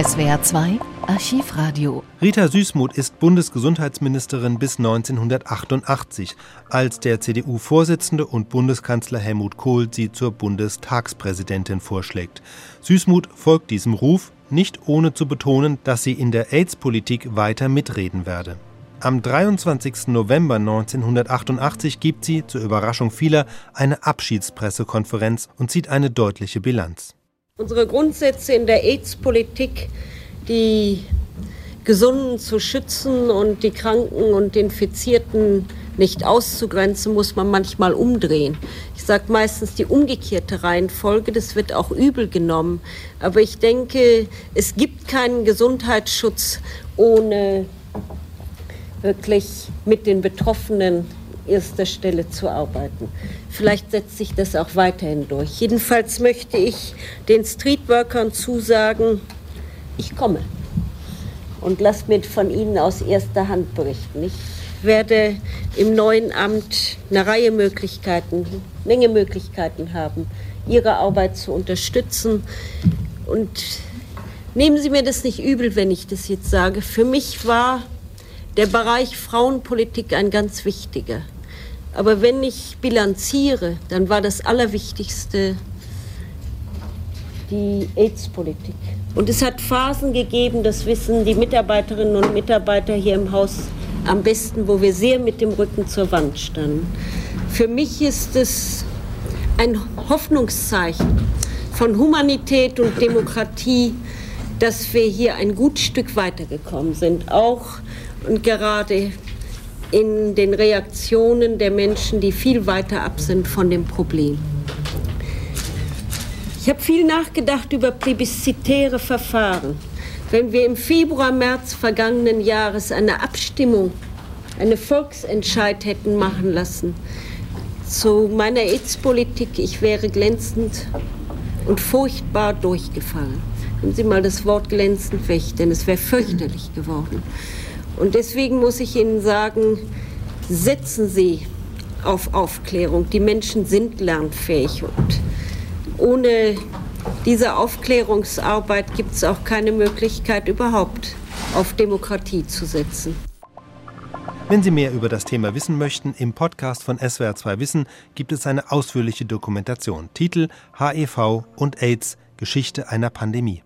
SWR 2 Archivradio. Rita Süßmuth ist Bundesgesundheitsministerin bis 1988, als der CDU-Vorsitzende und Bundeskanzler Helmut Kohl sie zur Bundestagspräsidentin vorschlägt. Süßmuth folgt diesem Ruf, nicht ohne zu betonen, dass sie in der AIDS-Politik weiter mitreden werde. Am 23. November 1988 gibt sie, zur Überraschung vieler, eine Abschiedspressekonferenz und zieht eine deutliche Bilanz. Unsere Grundsätze in der AIDS-Politik, die Gesunden zu schützen und die Kranken und Infizierten nicht auszugrenzen, muss man manchmal umdrehen. Ich sage meistens die umgekehrte Reihenfolge, das wird auch übel genommen. Aber ich denke, es gibt keinen Gesundheitsschutz ohne wirklich mit den Betroffenen erster Stelle zu arbeiten. Vielleicht setzt sich das auch weiterhin durch. Jedenfalls möchte ich den Streetworkern zusagen, ich komme und lass mir von Ihnen aus erster Hand berichten. Ich werde im neuen Amt eine Reihe Möglichkeiten, Menge Möglichkeiten haben, Ihre Arbeit zu unterstützen. Und nehmen Sie mir das nicht übel, wenn ich das jetzt sage. Für mich war der Bereich Frauenpolitik ein ganz wichtiger. Aber wenn ich bilanziere, dann war das Allerwichtigste die AIDS-Politik. Und es hat Phasen gegeben, das wissen die Mitarbeiterinnen und Mitarbeiter hier im Haus am besten, wo wir sehr mit dem Rücken zur Wand standen. Für mich ist es ein Hoffnungszeichen von Humanität und Demokratie, dass wir hier ein gut Stück weitergekommen sind. Auch und gerade in den Reaktionen der Menschen, die viel weiter ab sind von dem Problem. Ich habe viel nachgedacht über plebiszitäre Verfahren. Wenn wir im Februar, März vergangenen Jahres eine Abstimmung, eine Volksentscheid hätten machen lassen zu meiner AIDS-Politik, ich wäre glänzend und furchtbar durchgefallen. Nehmen Sie mal das Wort glänzend weg, denn es wäre fürchterlich geworden. Und deswegen muss ich Ihnen sagen, setzen Sie auf Aufklärung. Die Menschen sind lernfähig und ohne diese Aufklärungsarbeit gibt es auch keine Möglichkeit überhaupt auf Demokratie zu setzen. Wenn Sie mehr über das Thema wissen möchten, im Podcast von SWR2 Wissen gibt es eine ausführliche Dokumentation. Titel HIV und AIDS Geschichte einer Pandemie.